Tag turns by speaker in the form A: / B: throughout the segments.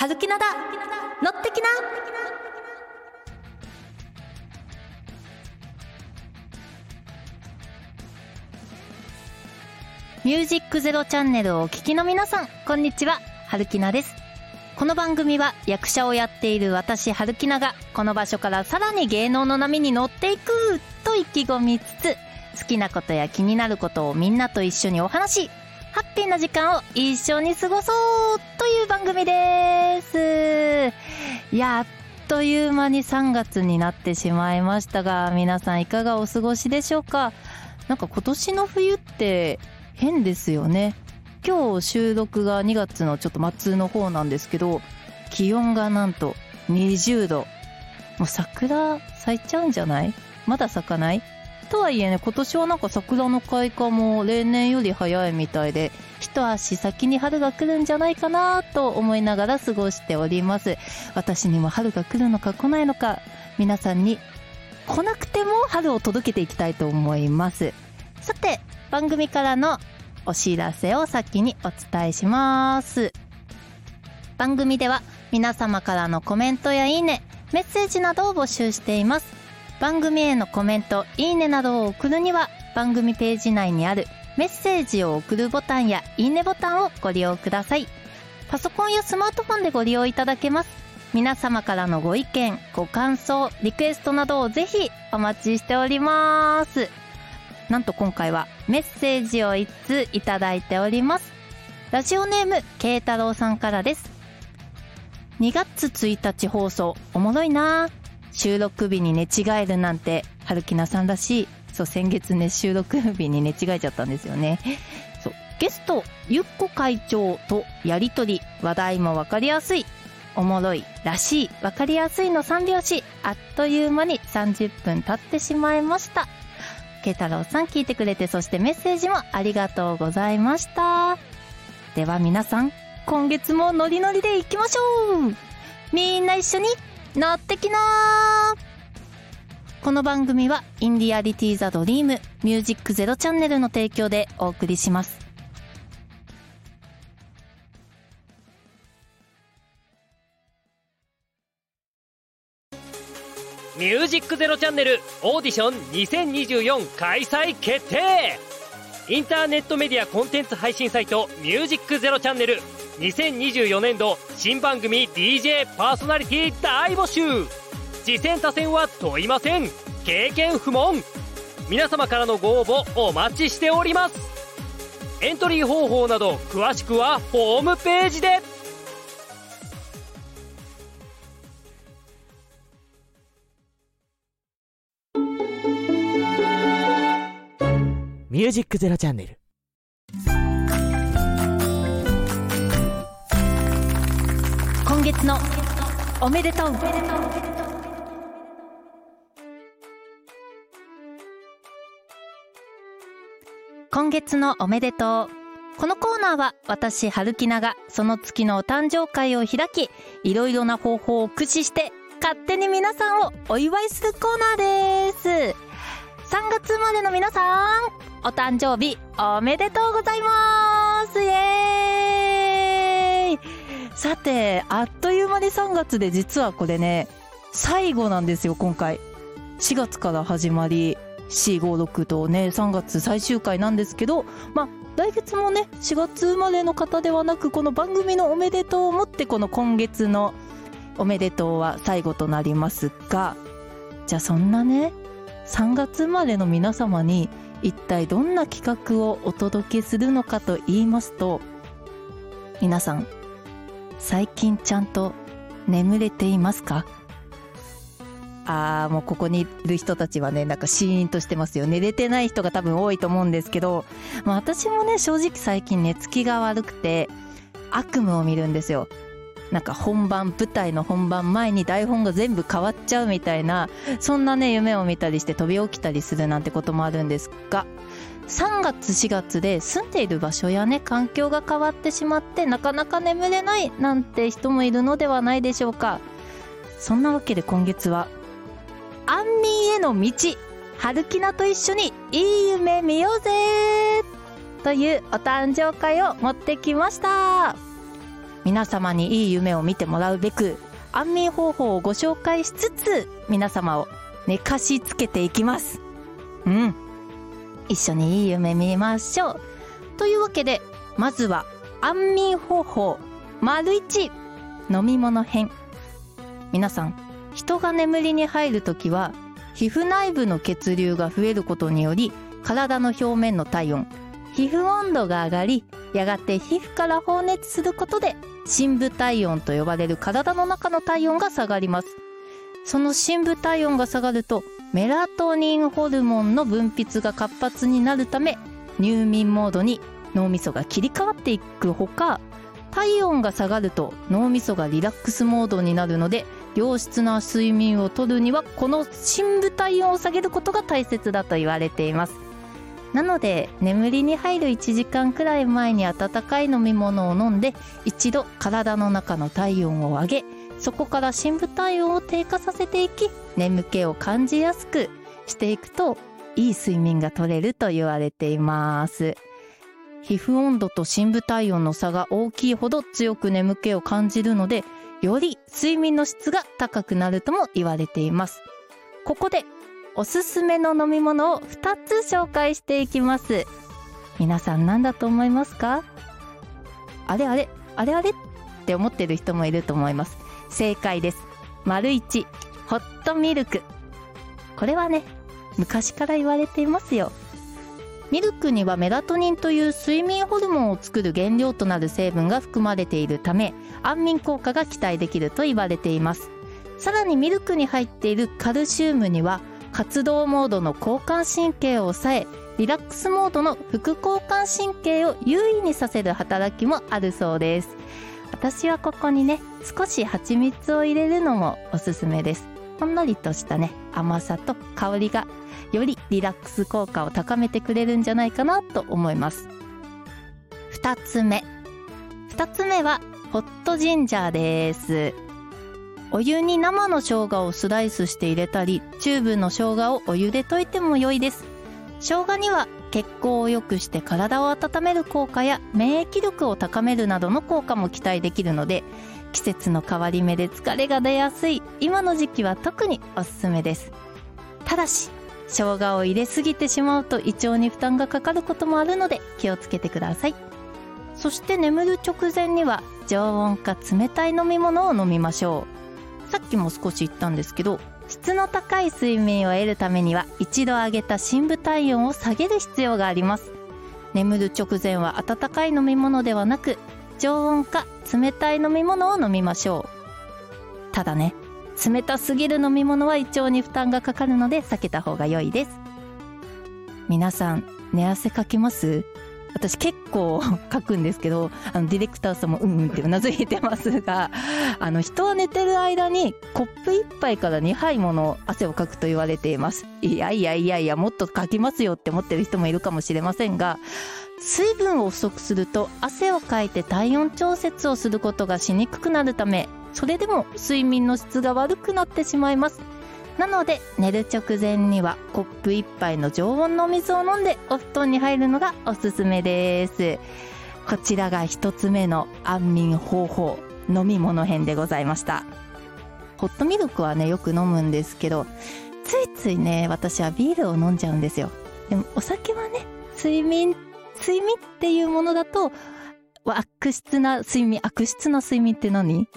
A: はるきなだ。乗ってきな。ミュージックゼロチャンネルをお聞きの皆さん、こんにちは、はるきなです。この番組は役者をやっている私、はるきなが、この場所からさらに芸能の波に乗っていくと意気込みつつ、好きなことや気になることをみんなと一緒にお話し、ハッピーな時間を一緒に過ごそうという番組です。やっという間に3月になってしまいましたが、皆さんいかがお過ごしでしょうか？なんか今年の冬って変ですよね。今日収録が2月のちょっと末の方なんですけど、気温がなんと20度。もう桜咲いちゃうんじゃない？まだ咲かない？とはいえね、今年はなんか桜の開花も例年より早いみたいで、一足先に春が来るんじゃないかなと思いながら過ごしております。私にも春が来るのか来ないのか、皆さんに来なくても春を届けていきたいと思います。さて、番組からのお知らせを先にお伝えします。番組では皆様からのコメントやいいね、メッセージなどを募集しています。番組へのコメント、いいねなどを送るには、番組ページ内にあるメッセージを送るボタンやいいねボタンをご利用ください。パソコンやスマートフォンでご利用いただけます。皆様からのご意見、ご感想、リクエストなどをぜひお待ちしております。なんと今回はメッセージを1通いただいております。ラジオネーム、慶太郎さんからです。2月1日放送、おもろいなぁ収録日に寝違えるなんて、春木菜さんらしい。そう、先月ね、収録日に寝違えちゃったんですよね。そう、ゲスト、ゆっこ会長とやりとり、話題もわかりやすい。おもろい、らしい、わかりやすいの3拍子、あっという間に30分経ってしまいました。慶太郎さん聞いてくれて、そしてメッセージもありがとうございました。では皆さん、今月もノリノリで行きましょうみんな一緒に乗ってきなこの番組はインディアリティザドリームミュージックゼロチャンネルの提供でお送りします。
B: ミュージックゼロチャンネルオーディション2024開催決定インターネットメディアコンテンツ配信サイトミュージックゼロチャンネル2024年度新番組 DJ パーソナリティ大募集。次戦他戦は問いません。経験不問。皆様からのご応募お待ちしております。エントリー方法など詳しくはホームページで。
C: ミュージックゼロチャンネル。
A: 今月のおめでとう。今月のおめでとう。このコーナーは私、春木菜がその月のお誕生会を開き、いろいろな方法を駆使して勝手に皆さんをお祝いするコーナーです。3月生まれの皆さん、お誕生日おめでとうございます。イエーイ。さて、あっという間に3月で実はこれね、最後なんですよ、今回。4月から始まり、4、5、6とね、3月最終回なんですけど、まあ、来月もね、4月生まれの方ではなく、この番組のおめでとうをもって、この今月のおめでとうは最後となりますが、じゃあそんなね、3月生まれの皆様に一体どんな企画をお届けするのかと言いますと、皆さん、最近ちゃんと眠れていますか？あー、もうここにいる人たちはね、なんかシーンとしてますよ。寝れてない人が多分多いと思うんですけど、まあ私もね、正直最近寝つきが悪くて、悪夢を見るんですよ。なんか本番、舞台の本番前に台本が全部変わっちゃうみたいな、そんなね、夢を見たりして飛び起きたりするなんてこともあるんですが、3月4月で住んでいる場所やね、環境が変わってしまってなかなか眠れないなんて人もいるのではないでしょうか。そんなわけで今月は、安眠への道、春キナと一緒にいい夢見ようぜというお誕生会を持ってきました。皆様にいい夢を見てもらうべく安眠方法をご紹介しつつ皆様を寝かしつけていきますうん一緒にいい夢見ましょう。というわけでまずは安眠方法。丸1飲み物編。皆さん人が眠りに入るときは皮膚内部の血流が増えることにより体の表面の体温皮膚温度が上がりやがて皮膚から放熱することで深部体温と呼ばれる体の中の体温が下がります。その深部体温が下がるとメラトニンホルモンの分泌が活発になるため入眠モードに脳みそが切り替わっていくほか体温が下がると脳みそがリラックスモードになるので良質な睡眠をとるにはこの深部体温を下げることが大切だと言われています。なので眠りに入る1時間くらい前に温かい飲み物を飲んで一度体の中の体温を上げそこから深部体温を低下させていき眠気を感じやすくしていくといい睡眠が取れると言われています。皮膚温度と深部体温の差が大きいほど強く眠気を感じるのでより睡眠の質が高くなるとも言われています。ここでおすすめの飲み物を2つ紹介していきます。皆さん何だと思いますか？あれあれあれあれって思ってる人もいると思います。正解です。丸一。ホットミルク。これはね昔から言われていますよ。ミルクにはメラトニンという睡眠ホルモンを作る原料となる成分が含まれているため安眠効果が期待できると言われています。さらにミルクに入っているカルシウムには活動モードの交感神経を抑えリラックスモードの副交感神経を優位にさせる働きもあるそうです。私はここにね少し蜂蜜を入れるのもおすすめです。ほんのりとしたね甘さと香りがよりリラックス効果を高めてくれるんじゃないかなと思います。2つ目。2つ目はホットジンジャーです。お湯に生の生姜をスライスして入れたりチューブの生姜をお湯で溶いても良いです。生姜には血行を良くして体を温める効果や免疫力を高めるなどの効果も期待できるので季節の変わり目で疲れが出やすい。今の時期は特におすすめです。ただし生姜を入れすぎてしまうと胃腸に負担がかかることもあるので気をつけてください。そして眠る直前には常温か冷たい飲み物を飲みましょう。さっきも少し言ったんですけど質の高い睡眠を得るためには一度上げた深部体温を下げる必要があります。眠る直前は温かい飲み物ではなく常温か冷たい飲み物を飲みましょう。ただね冷たすぎる飲み物は胃腸に負担がかかるので避けた方が良いです。皆さん寝汗かきます？私結構 書くんですけどあのディレクターさんもうんうんってうなずいてますが あの人は寝てる間にコップ1杯から2杯もの汗をかくと言われています。いやいやいやいやもっとかきますよって思ってる人もいるかもしれませんが水分を不足すると汗をかいて体温調節をすることがしにくくなるためそれでも睡眠の質が悪くなってしまいます。なので寝る直前にはコップ1杯の常温のお水を飲んでお布団に入るのがおすすめです。こちらが1つ目の安眠方法飲み物編でございました。ホットミルクはねよく飲むんですけどついついね私はビールを飲んじゃうんですよ。でもお酒はね睡眠睡眠っていうものだと悪質な睡眠、悪質な睡眠って何？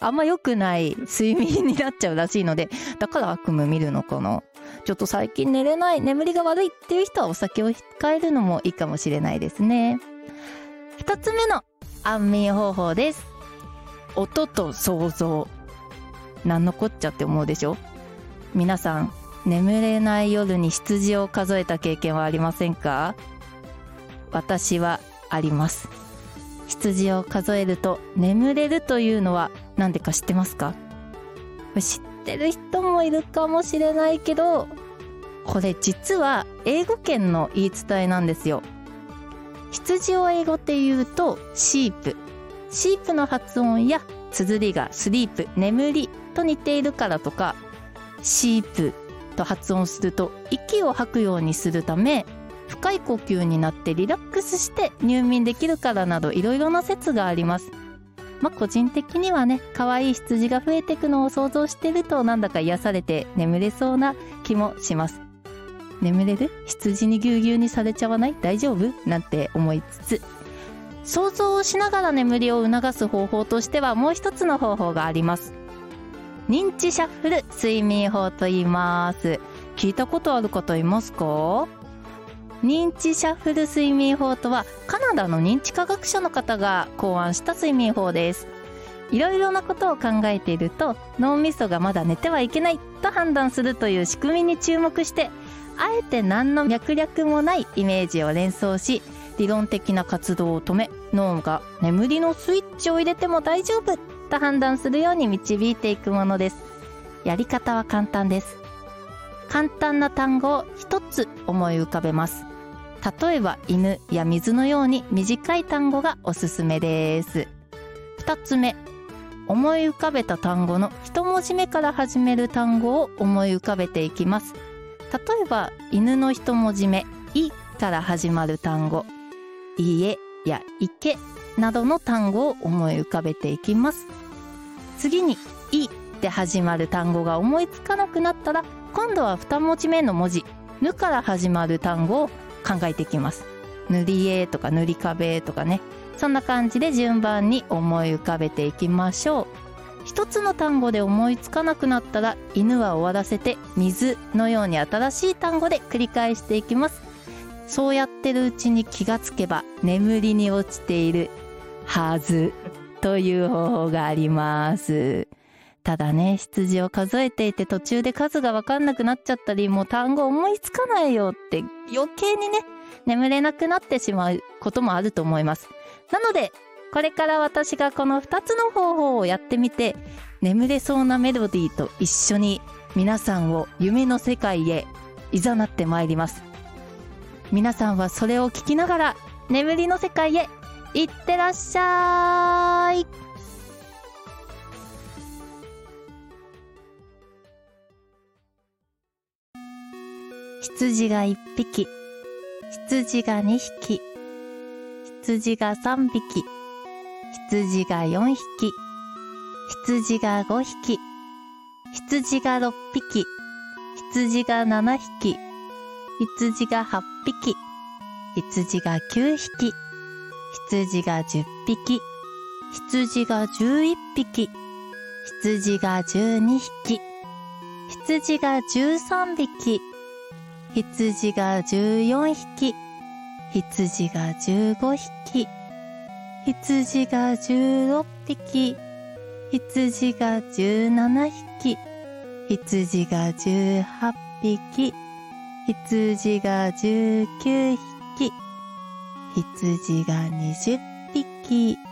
A: あんま良くない睡眠になっちゃうらしいので、だから悪夢見るのかな？ちょっと最近寝れない、眠りが悪いっていう人はお酒を控えるのもいいかもしれないですね。二つ目の安眠方法です。音と想像。なんのこっちゃって思うでしょ？皆さん、眠れない夜に羊を数えた経験はありませんか？私はあります。羊を数えると眠れるというのは何でか知ってますか？知ってる人もいるかもしれないけどこれ実は英語圏の言い伝えなんですよ。羊を英語って言うとシープシープの発音や綴りがスリープ眠りと似ているからとかシープと発音すると息を吐くようにするため深い呼吸になってリラックスして入眠できるからなどいろいろな説があります。まあ、個人的にはね可愛い羊が増えていくのを想像してるとなんだか癒されて眠れそうな気もします。眠れる？羊にぎゅうぎゅうにされちゃわない？大丈夫？なんて思いつつ。想像をしながら眠りを促す方法としてはもう一つの方法があります。認知シャッフル睡眠法と言います。聞いたことある方いますか？認知シャッフル睡眠法とはカナダの認知科学者の方が考案した睡眠法です。いろいろなことを考えていると脳みそがまだ寝てはいけないと判断するという仕組みに注目してあえて何の脈略もないイメージを連想し理論的な活動を止め脳が眠りのスイッチを入れても大丈夫と判断するように導いていくものです。やり方は簡単です。簡単な単語を一つ思い浮かべます。例えば犬や水のように短い単語がおすすめです。2つ目思い浮かべた単語の一文字目から始める単語を思い浮かべていきます。例えば犬の一文字目「い」から始まる単語「家」や「池」などの単語を思い浮かべていきます。次に「い」で始まる単語が思いつかなくなったら今度は二文字目の文字「ぬ」から始まる単語を考えていきます。塗り絵とか塗り壁とかね。そんな感じで順番に思い浮かべていきましょう。一つの単語で思いつかなくなったら犬は終わらせて水のように新しい単語で繰り返していきます。そうやってるうちに気がつけば眠りに落ちているはずという方法があります。ただね羊を数えていて途中で数が分かんなくなっちゃったりもう単語思いつかないよって余計にね眠れなくなってしまうこともあると思います。なのでこれから私がこの2つの方法をやってみて眠れそうなメロディーと一緒に皆さんを夢の世界へいざなってまいります。皆さんはそれを聞きながら眠りの世界へ行ってらっしゃい。羊が1匹。羊が2匹。羊が3匹。羊が4匹。羊が5匹。羊が6匹。羊が7匹。羊が8匹。羊が9匹。羊が10匹。羊が11匹。羊が12匹。羊が13匹。羊が14匹。羊が15匹。羊が16匹。羊が17匹。羊が18匹。羊が19匹。羊が20匹。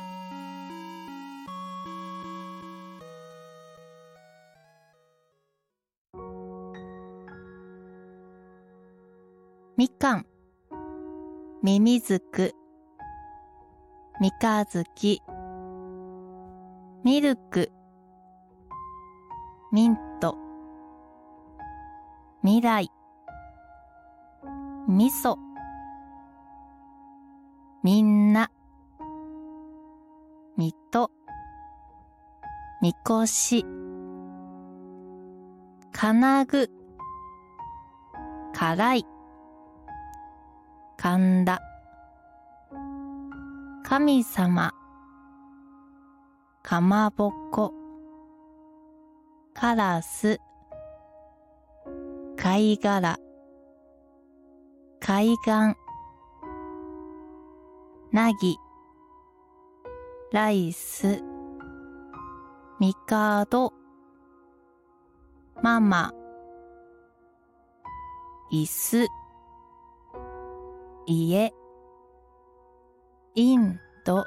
A: みかん、みみずく、みかずき、ミルク、ミント、未来、みそ、みんな、みと、みこし、かなぐ、からい。神田。神様。かまぼこ。カラス。貝殻。海岸。なぎライス。ミカド。ママ。椅子。家インド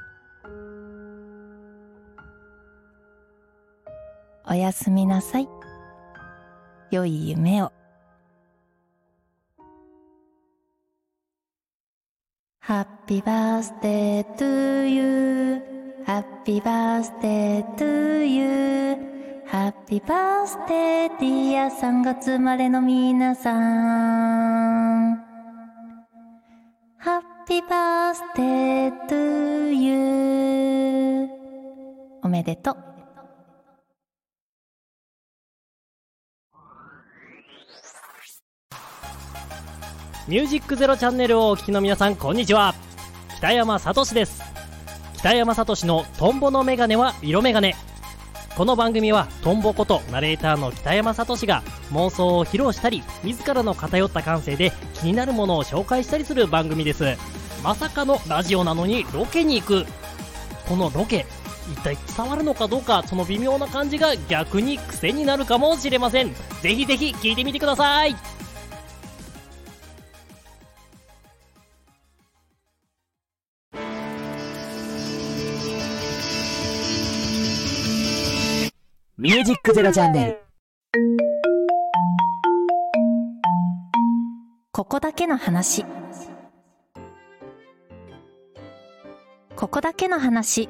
A: おやすみなさい良い夢を Happy birthday to you Happy birthday to you Happy birthday dear 3月生まれの皆さん Happy birthday to you めでとう。
B: ミュージックゼロチャンネルをお聞きの皆さんこんにちは。北山聡です。北山聡のトンボのメガネは色メガネ。この番組はトンボことナレーターの北山聡が妄想を披露したり自らの偏った感性で気になるものを紹介したりする番組です。まさかのラジオなのにロケに行くこのロケ一体伝わるのかどうかその微妙な感じが逆に癖になるかもしれませんぜひぜひ聞いてみてください
C: ミュージックゼロチャンネル。
A: ここだけの話。ここだけの話。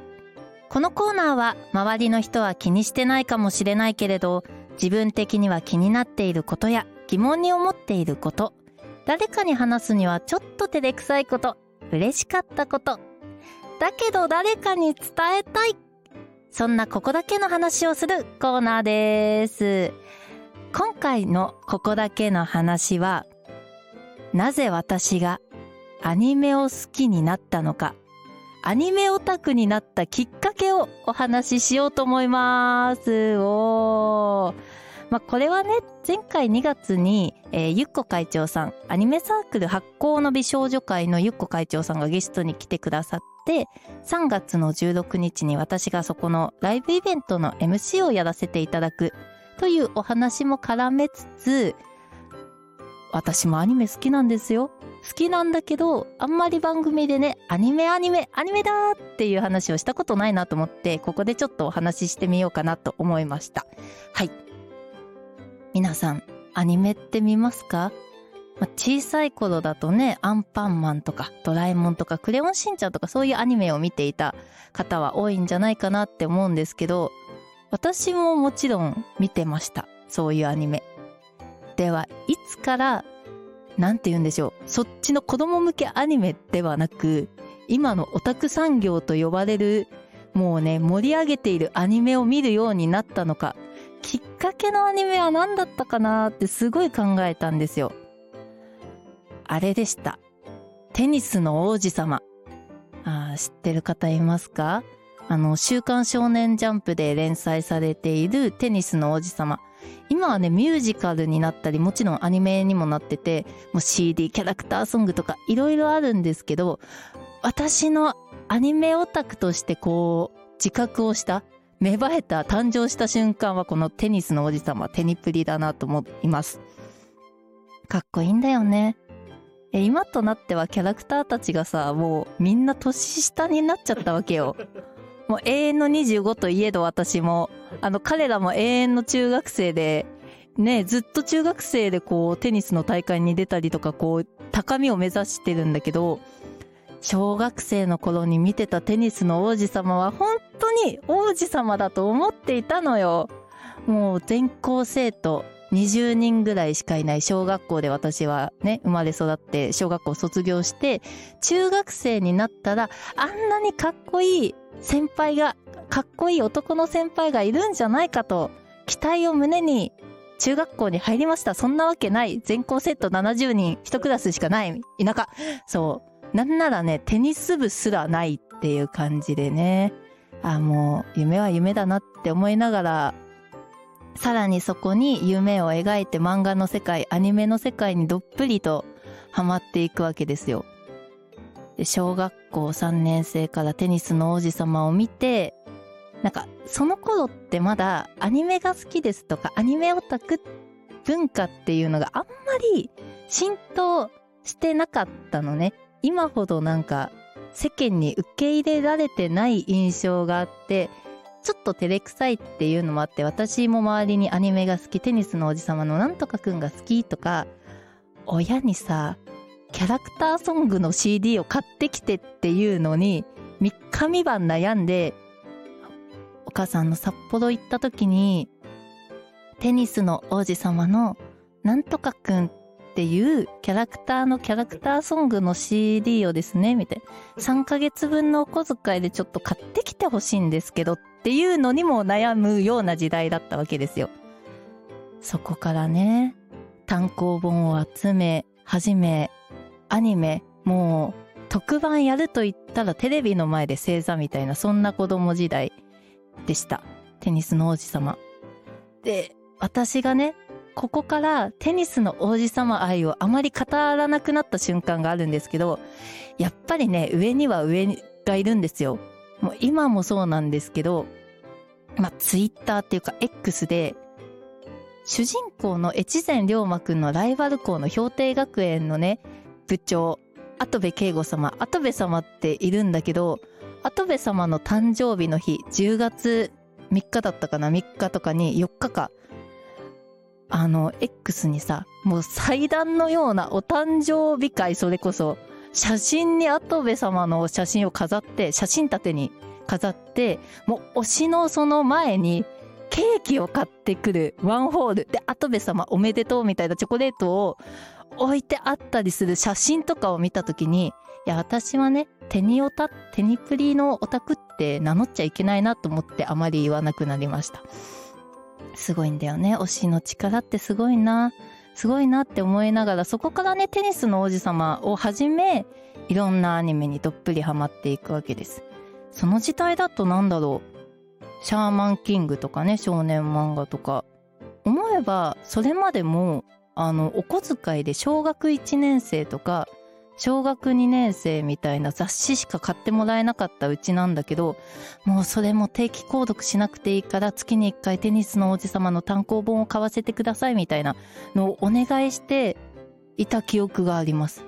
A: このコーナーは周りの人は気にしてないかもしれないけれど、自分的には気になっていることや疑問に思っていること、誰かに話すにはちょっと照れくさいこと、嬉しかったこと、だけど誰かに伝えたい。そんなここだけの話をするコーナーです。今回のここだけの話は、なぜ私がアニメを好きになったのか、アニメオタクになったきっかけをお話ししようと思います。おー。まあ、これはね、前回2月に、えーゆっこ会長さん、アニメサークル発行の美少女会のゆっこ会長さんがゲストに来てくださって、3月の16日に私がそこのライブイベントの MC をやらせていただくというお話も絡めつつ、私もアニメ好きなんですよ。好きなんだけど、あんまり番組でね、アニメアニメ、アニメだっていう話をしたことないなと思って、ここでちょっとお話ししてみようかなと思いました。はい。皆さん、アニメって見ますか？まあ小さい頃だとね、アンパンマンとか、ドラえもんとか、クレヨンしんちゃんとかそういうアニメを見ていた方は多いんじゃないかなって思うんですけど、私ももちろん見てました。そういうアニメ。では、いつから、なんて言うんでしょう。そっちの子供向けアニメではなく、今のオタク産業と呼ばれる、もうね、盛り上げているアニメを見るようになったのか、きっかけのアニメは何だったかなってすごい考えたんですよ。あれでした。テニスの王子様。あ知ってる方いますか？あの、週刊少年ジャンプで連載されているテニスの王子様。今はね、ミュージカルになったり、もちろんアニメにもなってて、もう CD、キャラクターソングとかいろいろあるんですけど、私のアニメオタクとしてこう、自覚をした、芽生えた、誕生した瞬間はこのテニスの王子様、テニプリだなと思います。かっこいいんだよね。今となってはキャラクターたちがさ、もうみんな年下になっちゃったわけよ。もう永遠の25といえど私も、あの彼らも永遠の中学生で、ね、ずっと中学生でこうテニスの大会に出たりとかこう高みを目指してるんだけど、小学生の頃に見てたテニスの王子様は本当に王子様だと思っていたのよ。もう全校生徒20人ぐらいしかいない小学校で私はね、生まれ育って小学校卒業して、中学生になったらあんなにかっこいい先輩が、かっこいい男の先輩がいるんじゃないかと、期待を胸に中学校に入りました。そんなわけない。全校生徒70人、一クラスしかない田舎。そう。なんならね、テニス部すらないっていう感じでね。あ、もう、夢は夢だなって思いながら、さらにそこに夢を描いて漫画の世界、アニメの世界にどっぷりとハマっていくわけですよ。小学校3年生からテニスの王子様を見て、なんか、その頃ってまだアニメが好きですとか、アニメオタク文化っていうのがあんまり浸透してなかったのね。今ほどなんか世間に受け入れられてない印象があって、ちょっと照れくさいっていうのもあって、私も周りにアニメが好き、テニスの王子様のなんとかくんが好きとか、親にさ、キャラクターソングの CD を買ってきてっていうのに、3日3晩悩んで、お母さんの札幌行った時に、テニスの王子様のなんとかくんっっていうキャラクターのキャラクターソングの CD をですね、みたいな。3ヶ月分のお小遣いでちょっと買ってきてほしいんですけどっていうのにも悩むような時代だったわけですよ。そこからね、単行本を集め、始め、アニメ、もう特番やると言ったらテレビの前で正座みたいな、そんな子供時代でした。テニスの王子様。で、私がね、ここからテニスの王子様愛をあまり語らなくなった瞬間があるんですけど、やっぱりね、上には上がいるんですよ。もう今もそうなんですけど、まあ、ツイッターっていうか X で、主人公の越前龍馬くんのライバル校の氷定学園のね、部長、跡部圭吾様、跡部様っているんだけど、跡部様の誕生日の日、10月3日だったかな ?3 日とかに4日か。あの、X にさ、もう祭壇のようなお誕生日会、それこそ、写真に跡部様の写真を飾って、写真立てに飾って、もう推しのその前に、ケーキを買ってくるワンホールで、跡部様おめでとうみたいなチョコレートを置いてあったりする写真とかを見たときに、いや、私はね、テニオタ、テニプリのオタクって名乗っちゃいけないなと思ってあまり言わなくなりました。すごいんだよね。推しの力ってすごいな。すごいなって思いながら、そこからね、テニスの王子様をはじめ、いろんなアニメにどっぷりハマっていくわけです。その時代だとなんだろう。シャーマンキングとかね、少年漫画とか。思えば、それまでも、あの、お小遣いで小学1年生とか、小学2年生みたいな雑誌しか買ってもらえなかったうちなんだけど、もうそれも定期購読しなくていいから月に1回テニスの王子様の単行本を買わせてくださいみたいなのをお願いしていた記憶があります。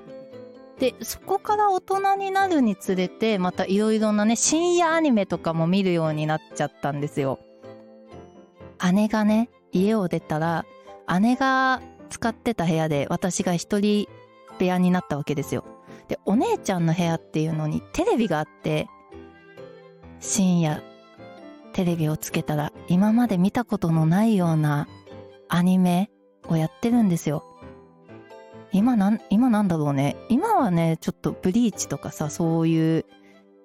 A: で、そこから大人になるにつれて、またいろいろなね、深夜アニメとかも見るようになっちゃったんですよ。姉がね、家を出たら、姉が使ってた部屋で私が一人部屋になったわけですよ。で、お姉ちゃんの部屋っていうのにテレビがあって、深夜、テレビをつけたら今まで見たことのないようなアニメをやってるんですよ。今なん、今なんだろうね。今はね、ちょっとブリーチとかさ、そういう、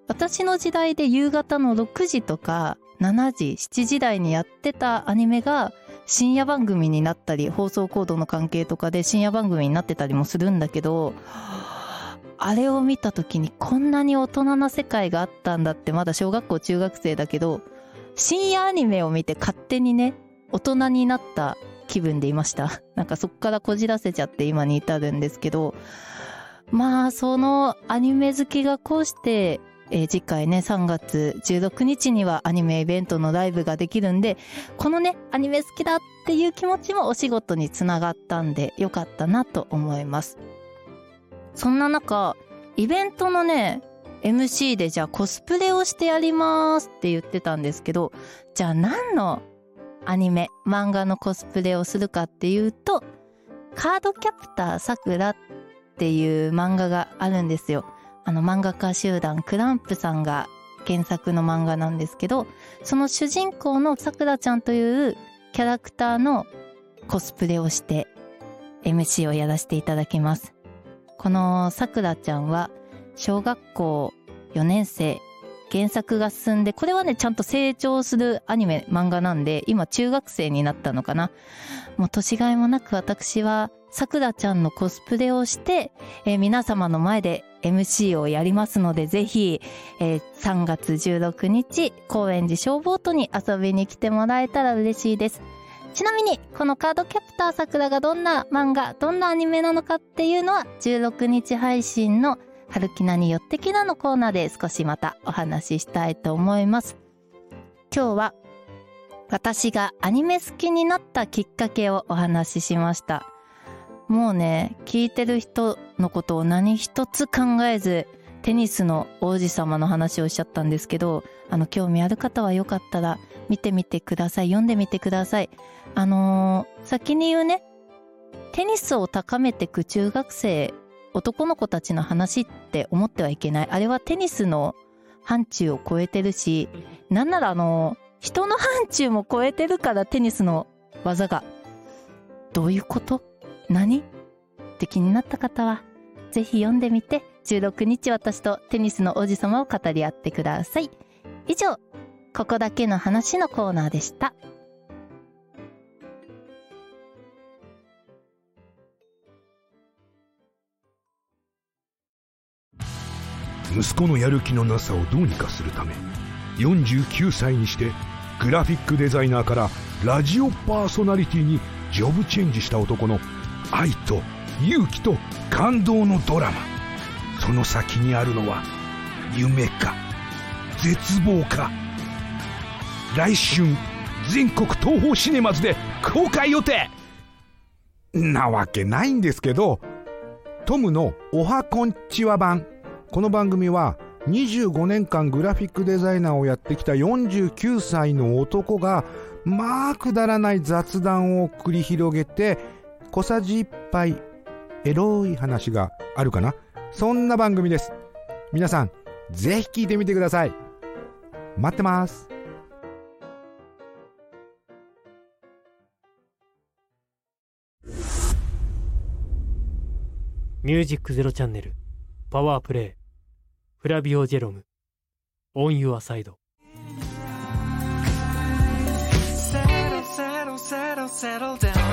A: 私の時代で夕方の6時とか7時、7時台にやってたアニメが深夜番組になったり、放送コードの関係とかで深夜番組になってたりもするんだけど、あれを見た時にこんなに大人な世界があったんだってまだ小学校中学生だけど、深夜アニメを見て勝手にね、大人になった気分でいました。なんかそっからこじらせちゃって今に至るんですけど、まあそのアニメ好きがこうして、えー次回ね3月16日にはアニメイベントのライブができるんで、このねアニメ好きだっていう気持ちもお仕事につながったんでよかったなと思います。そんな中、イベントのね、MC でじゃあコスプレをしてやりますって言ってたんですけど、じゃあ何のアニメ、漫画のコスプレをするかっていうと、カードキャプターさくらっていう漫画があるんですよ。あの漫画家集団クランプさんが原作の漫画なんですけど、その主人公のさくらちゃんというキャラクターのコスプレをして MC をやらせていただきます。このさくらちゃんは小学校4年生原作が進んで、これはね、ちゃんと成長するアニメ、漫画なんで、今中学生になったのかな。もう年がいもなく私は、さくらちゃんのコスプレをして、えー皆様の前で MC をやりますので、ぜひ、えー3月16日、高円寺消防都に遊びに来てもらえたら嬉しいです。ちなみに、このカードキャプターさくらがどんな漫画、どんなアニメなのかっていうのは、16日配信の春木菜によってきなのコーナーで少しまたお話ししたいと思います。今日は私がアニメ好きになったきっかけをお話ししました。もうね、聞いてる人のことを何一つ考えず、テニスの王子様の話をしちゃったんですけど、あの、興味ある方はよかったら見てみてください。読んでみてください。あのー先に言うね、テニスを高めてく中学生男の子たちの話って思ってはいけない。あれはテニスの範疇を超えてるし、なんならあの、人の範疇も超えてるからテニスの技が。どういうこと？何？って気になった方は、ぜひ読んでみて、16日私とテニスの王子様を語り合ってください。以上、ここだけの話のコーナーでした。
D: 息子のやる気のなさをどうにかするため49歳にしてグラフィックデザイナーからラジオパーソナリティにジョブチェンジした男の愛と勇気と感動のドラマ。その先にあるのは夢か絶望か。来春全国東宝シネマズで公開予定。なわけないんですけどトムの「おはこんちは版」この番組は25年間グラフィックデザイナーをやってきた49歳の男がまあくだらない雑談を繰り広げて小さじ1杯エロい話があるかな？そんな番組です。皆さんぜひ聞いてみてください。待ってます。
B: ミュージックゼロチャンネルパワープレイフラビオ・ジェロムオン・ユア・サイド。
E: Settle, down.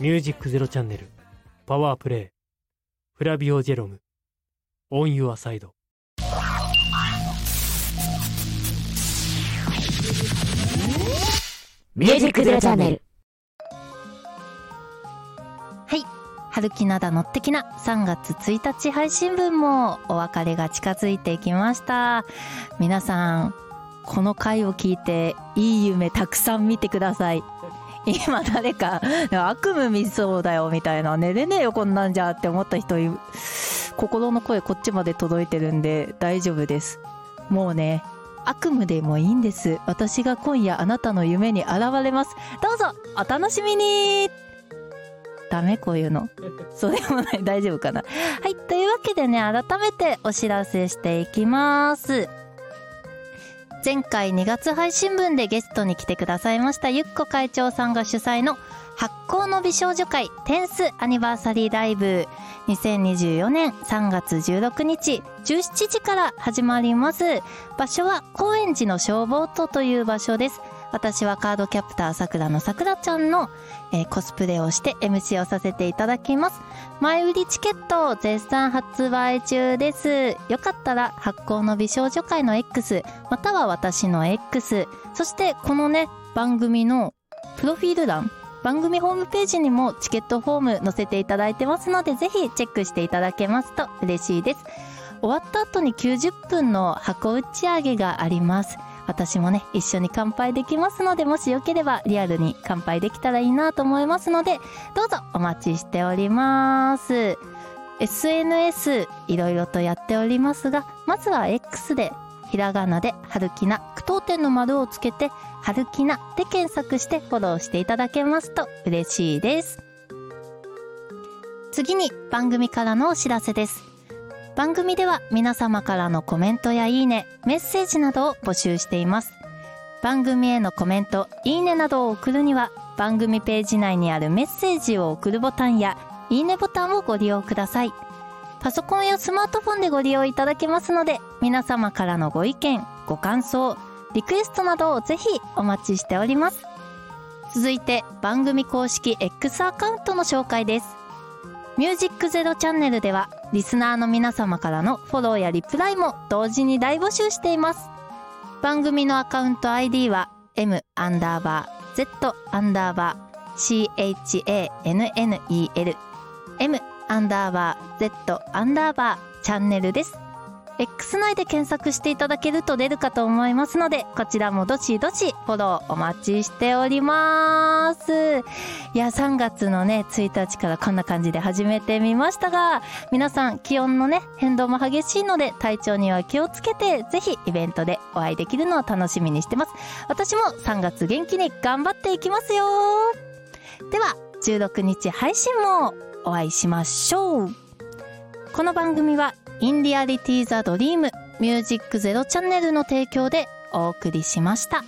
B: ミュージックゼロチャンネルパワープレイフラビオ・ジェロムオン・ユア・サイド
C: ミュージックゼロチャンネル。
A: はい。春木灘のってきな3月1日配信分もお別れが近づいてきました。皆さん、この回を聞いていい夢たくさん見てください。今誰か悪夢見そうだよみたいな寝れねえよこんなんじゃって思った人心の声こっちまで届いてるんで大丈夫です。もうね悪夢でもいいんです。私が今夜あなたの夢に現れます。どうぞお楽しみに。ダメこういうの。そうでもない。大丈夫かな。はいというわけでね改めてお知らせしていきます。前回2月配信分でゲストに来てくださいましたゆっこ会長さんが主催の発行の美少女会テンスアニバーサリーライブ。2024年3月16日17時から始まります。場所は高円寺の消防塔という場所です。私はカードキャプターさくらのさくらちゃんの、えーコスプレをして MC をさせていただきます。前売りチケット絶賛発売中です。よかったら発行の美少女会の X または私の X そしてこのね番組のプロフィール欄番組ホームページにもチケットフォーム載せていただいてますのでぜひチェックしていただけますと嬉しいです。終わった後に90分の箱打ち上げがあります。私もね一緒に乾杯できますのでもしよければリアルに乾杯できたらいいなと思いますのでどうぞお待ちしております。SNS いろいろとやっておりますがまずは X でひらがなで春きな句読点の丸をつけて春きなで検索してフォローしていただけますと嬉しいです。次に番組からのお知らせです。番組では皆様からのコメントやいいね、メッセージなどを募集しています。番組へのコメント、いいねなどを送るには、番組ページ内にあるメッセージを送るボタンや、いいねボタンをご利用ください。パソコンやスマートフォンでご利用いただけますので、皆様からのご意見、ご感想、リクエストなどをぜひお待ちしております。続いて、番組公式 X アカウントの紹介です。ミュージックゼロチャンネルでは、リスナーの皆様からのフォローやリプライも同時に大募集しています。番組のアカウント ID は m アンダーバー z アンダーバー chanel m アンダーバー z アンダーバーチャンネルです。X 内で検索していただけると出るかと思いますので、こちらもどしどしフォローお待ちしております。いや、3月のね、1日からこんな感じで始めてみましたが、皆さん気温のね、変動も激しいので体調には気をつけて、ぜひイベントでお会いできるのを楽しみにしてます。私も3月元気に頑張っていきますよ。では、16日配信もお会いしましょう。この番組は、インディアリティザドリームミュージックゼロチャンネルの提供でお送りしました。